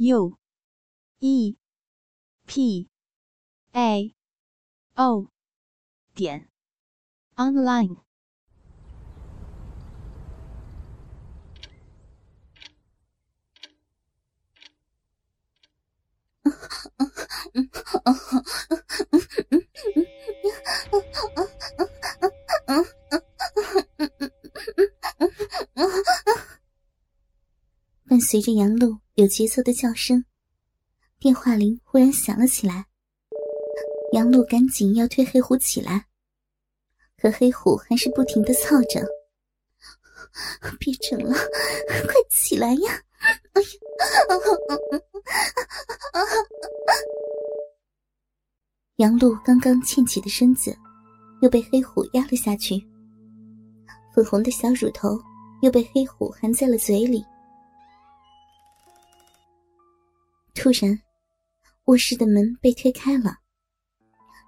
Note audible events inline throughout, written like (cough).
u e p a o 点 online。随着杨璐有节奏的叫声，电话铃忽然响了起来。杨璐赶紧要推黑虎起来，可黑虎还是不停的操着：“别整了，快起来呀！”哎呀！杨璐刚刚欠起的身子又被黑虎压了下去，粉红的小乳头又被黑虎含在了嘴里。突然，卧室的门被推开了，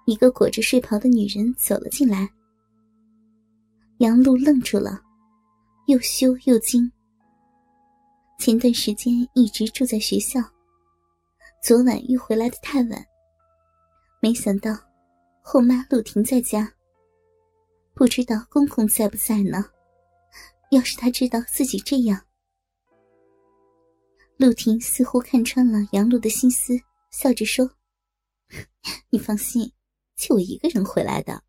一个裹着睡袍的女人走了进来。杨璐愣住了，又羞又惊。前段时间一直住在学校，昨晚又回来的太晚，没想到后妈陆婷在家，不知道公公在不在呢。要是他知道自己这样，陆婷似乎看穿了杨璐的心思，笑着说：“ (laughs) 你放心，就我一个人回来的。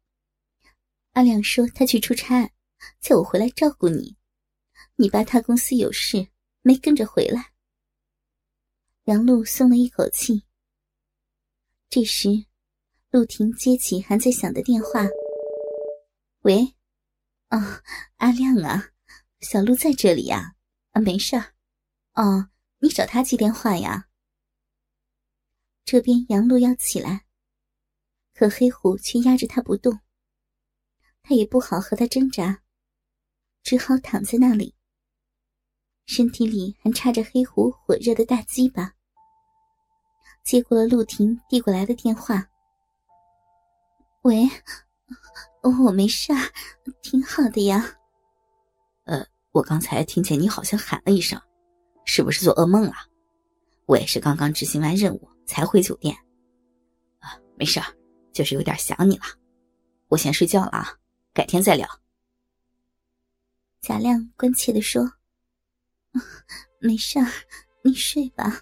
阿亮说他去出差，叫我回来照顾你。你爸他公司有事，没跟着回来。”杨璐松了一口气。这时，陆婷接起还在响的电话：“喂，哦，阿亮啊，小陆在这里呀，啊，没事儿，哦。”你找他接电话呀？这边杨璐要起来，可黑虎却压着他不动。他也不好和他挣扎，只好躺在那里，身体里还插着黑虎火热的大鸡巴。接过了陆婷递过来的电话：“喂，我没事儿，挺好的呀。呃，我刚才听见你好像喊了一声。”是不是做噩梦了？我也是刚刚执行完任务才回酒店。啊，没事就是有点想你了。我先睡觉了啊，改天再聊。贾亮关切的说：“没事儿，你睡吧。”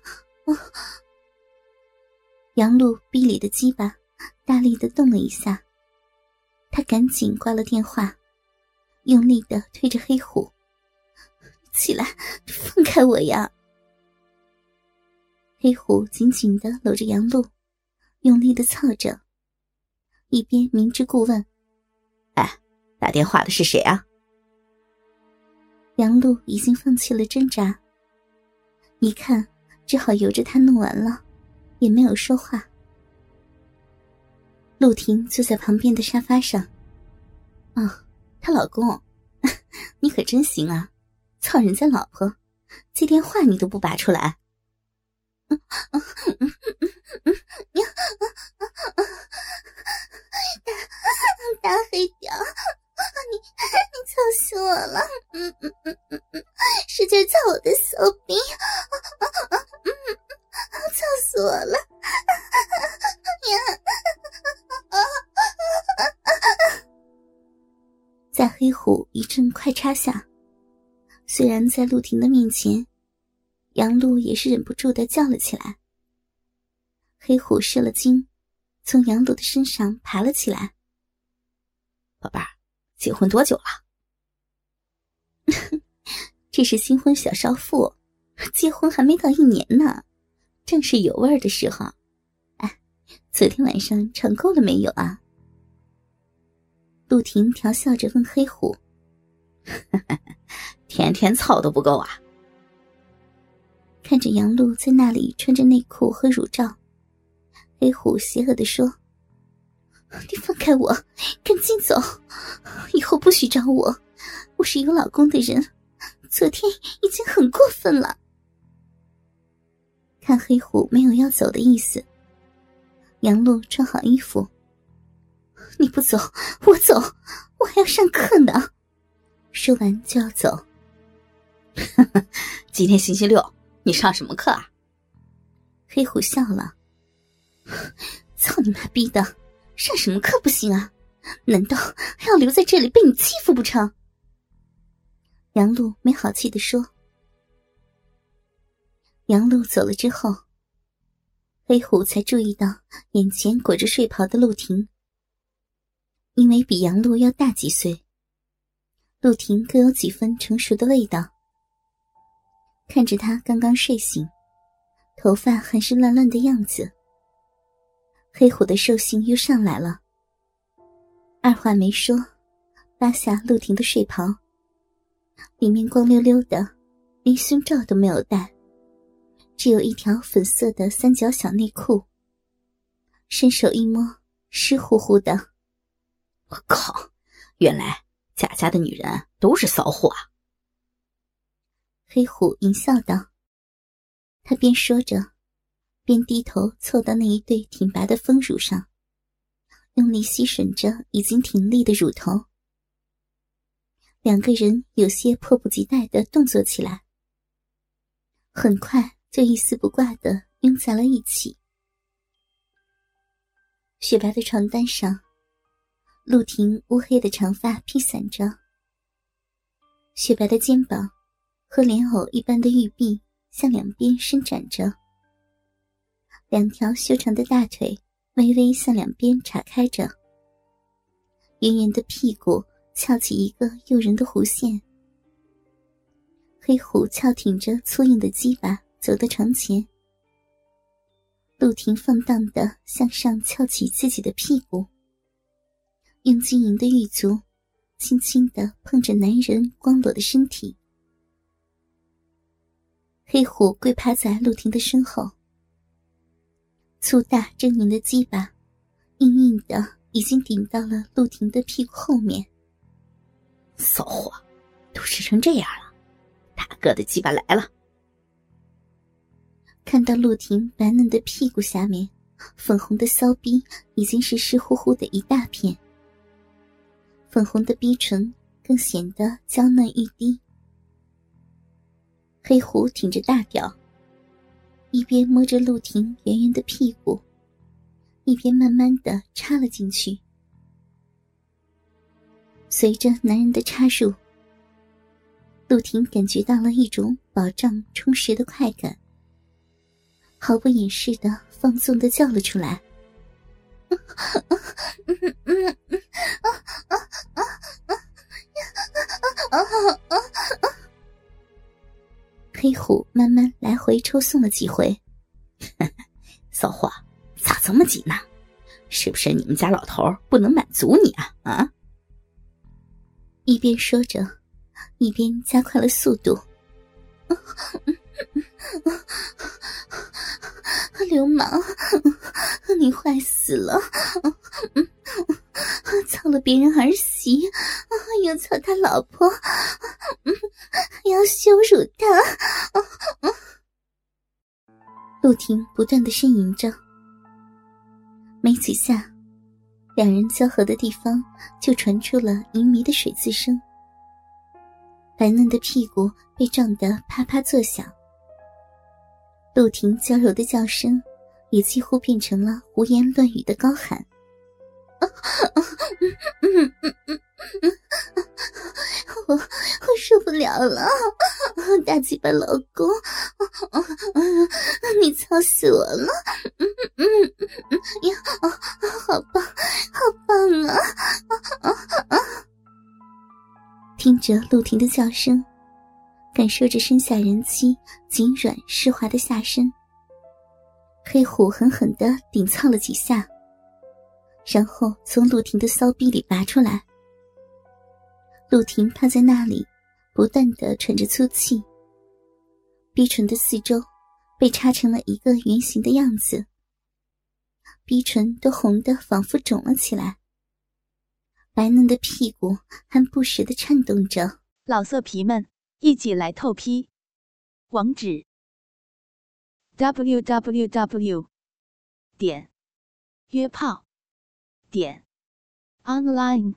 杨璐逼里的鸡巴大力的动了一下，他赶紧挂了电话，用力的推着黑虎。起来，放开我呀！黑虎紧紧的搂着杨璐，用力的操着，一边明知故问：“哎，打电话的是谁啊？”杨璐已经放弃了挣扎，一看只好由着他弄完了，也没有说话。陆婷坐在旁边的沙发上，啊，她老公，(laughs) 你可真行啊！操人家老婆，接电话你都不拔出来。大大黑屌，你你操死我了！嗯嗯嗯嗯嗯，使劲操我的手臂，操死我了！在黑虎一阵快插下。虽然在陆婷的面前，杨璐也是忍不住的叫了起来。黑虎射了精，从杨璐的身上爬了起来。宝贝儿，结婚多久了？(laughs) 这是新婚小少妇，结婚还没到一年呢，正是有味儿的时候。哎，昨天晚上尝够了没有啊？陆婷调笑着问黑虎。天天操都不够啊！看着杨璐在那里穿着内裤和乳罩，黑虎邪恶的说：“你放开我，赶紧走，以后不许找我，我是有老公的人，昨天已经很过分了。”看黑虎没有要走的意思，杨璐穿好衣服：“你不走，我走，我还要上课呢。”说完就要走。(laughs) 今天星期六，你上什么课啊？黑虎笑了。(laughs) 操你妈逼的，上什么课不行啊？难道还要留在这里被你欺负不成？杨露没好气的说。杨露走了之后，黑虎才注意到眼前裹着睡袍的陆婷。因为比杨露要大几岁，陆婷更有几分成熟的味道。看着他刚刚睡醒，头发还是乱乱的样子，黑虎的兽性又上来了。二话没说，扒下陆婷的睡袍，里面光溜溜的，连胸罩都没有戴，只有一条粉色的三角小内裤。伸手一摸，湿乎乎的。我靠！原来贾家的女人都是骚货啊！黑虎淫笑道：“他边说着，边低头凑到那一对挺拔的丰乳上，用力吸吮着已经挺立的乳头。两个人有些迫不及待的动作起来，很快就一丝不挂的拥在了一起。雪白的床单上，陆婷乌黑的长发披散着，雪白的肩膀。”和莲藕一般的玉臂向两边伸展着，两条修长的大腿微微向两边岔开着，圆圆的屁股翘起一个诱人的弧线。黑虎翘挺着粗硬的鸡巴走到床前，陆婷放荡的向上翘起自己的屁股，用晶莹的玉足轻轻的碰着男人光裸的身体。黑虎跪趴在陆婷的身后，粗大狰狞的鸡巴，硬硬的，已经顶到了陆婷的屁股后面。骚货，都湿成这样了，大哥的鸡巴来了！看到陆婷白嫩的屁股下面，粉红的骚逼已经是湿乎乎的一大片，粉红的逼唇更显得娇嫩欲滴。黑虎挺着大屌，一边摸着陆婷圆圆的屁股，一边慢慢的插了进去。随着男人的插入，陆婷感觉到了一种饱胀充实的快感，毫不掩饰的放纵的叫了出来。(laughs) 黑虎慢慢来回抽送了几回，(laughs) 骚货，咋这么急呢？是不是你们家老头不能满足你啊？啊！一边说着，一边加快了速度。(laughs) 流氓，你坏死了！操了别人儿媳，又操他老婆，要羞辱他！陆婷不断的呻吟着，没几下，两人交合的地方就传出了淫靡的水渍声，白嫩的屁股被撞得啪啪作响。陆婷娇柔的叫声，也几乎变成了胡言乱语的高喊。(laughs) 我我受不了了，大鸡巴老公，你操死我了！嗯嗯嗯呀，好棒，好棒啊！听着陆婷的叫声，感受着身下人妻紧软湿滑的下身，黑虎狠狠的顶操了几下。然后从陆婷的骚逼里拔出来。陆婷趴在那里，不断的喘着粗气，鼻唇的四周被插成了一个圆形的样子，鼻唇都红的仿佛肿了起来，白嫩的屁股还不时的颤动着。老色皮们，一起来透批！网址：w w w 点约炮点 online